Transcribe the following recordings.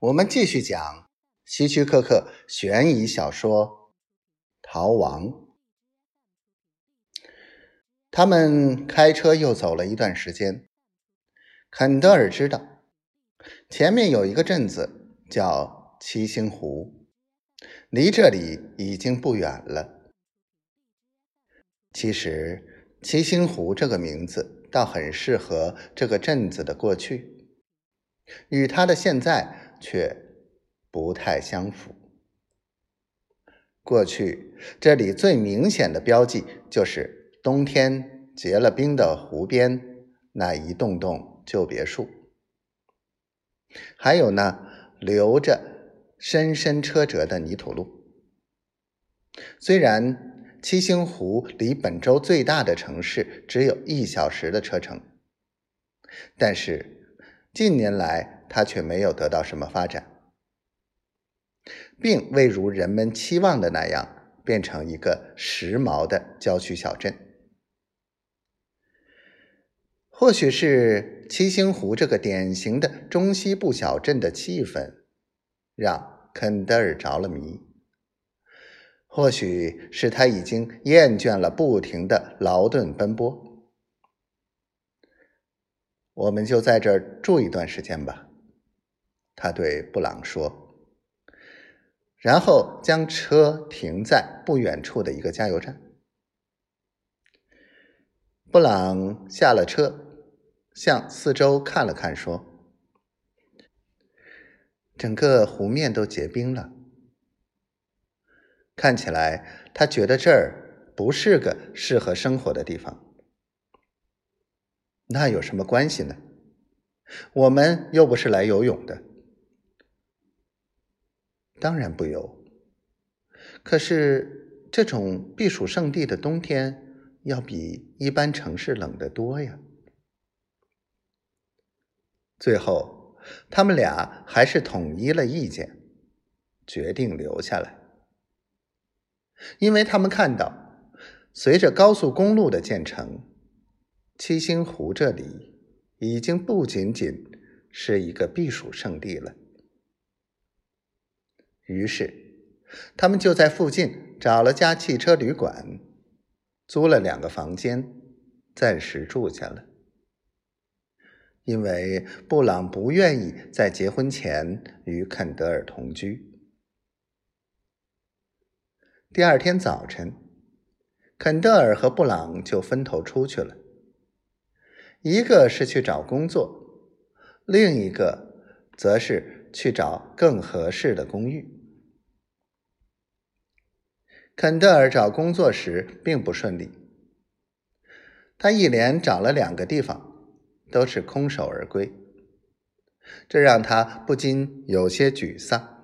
我们继续讲希区柯克悬疑小说《逃亡》。他们开车又走了一段时间。肯德尔知道前面有一个镇子叫七星湖，离这里已经不远了。其实，七星湖这个名字倒很适合这个镇子的过去，与它的现在却不太相符。过去这里最明显的标记就是冬天结了冰的湖边那一栋栋旧别墅，还有那留着深深车辙的泥土路。虽然七星湖离本州最大的城市只有一小时的车程，但是近年来他却没有得到什么发展，并未如人们期望的那样变成一个时髦的郊区小镇。或许是七星湖这个典型的中西部小镇的气氛让肯德尔着了迷。或许是他已经厌倦了不停的劳顿奔波，我们就在这儿住一段时间吧。他对布朗说，然后将车停在不远处的一个加油站。布朗下了车，向四周看了看，说：“整个湖面都结冰了。”看起来，他觉得这儿不是个适合生活的地方。那有什么关系呢？我们又不是来游泳的。当然不游。可是这种避暑胜地的冬天，要比一般城市冷得多呀。最后，他们俩还是统一了意见，决定留下来。因为他们看到，随着高速公路的建成，七星湖这里已经不仅仅是一个避暑胜地了。于是，他们就在附近找了家汽车旅馆，租了两个房间，暂时住下了。因为布朗不愿意在结婚前与肯德尔同居。第二天早晨，肯德尔和布朗就分头出去了。一个是去找工作，另一个则是去找更合适的公寓。肯德尔找工作时并不顺利，他一连找了两个地方，都是空手而归，这让他不禁有些沮丧。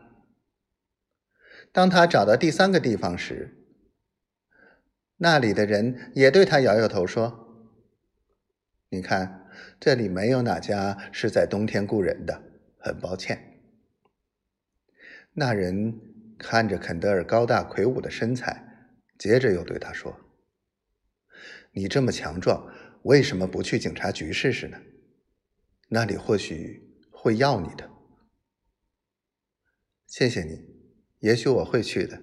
当他找到第三个地方时，那里的人也对他摇摇头说：“你看，这里没有哪家是在冬天雇人的，很抱歉。”那人看着肯德尔高大魁梧的身材，接着又对他说：“你这么强壮，为什么不去警察局试试呢？那里或许会要你的。”谢谢你。也许我会去的。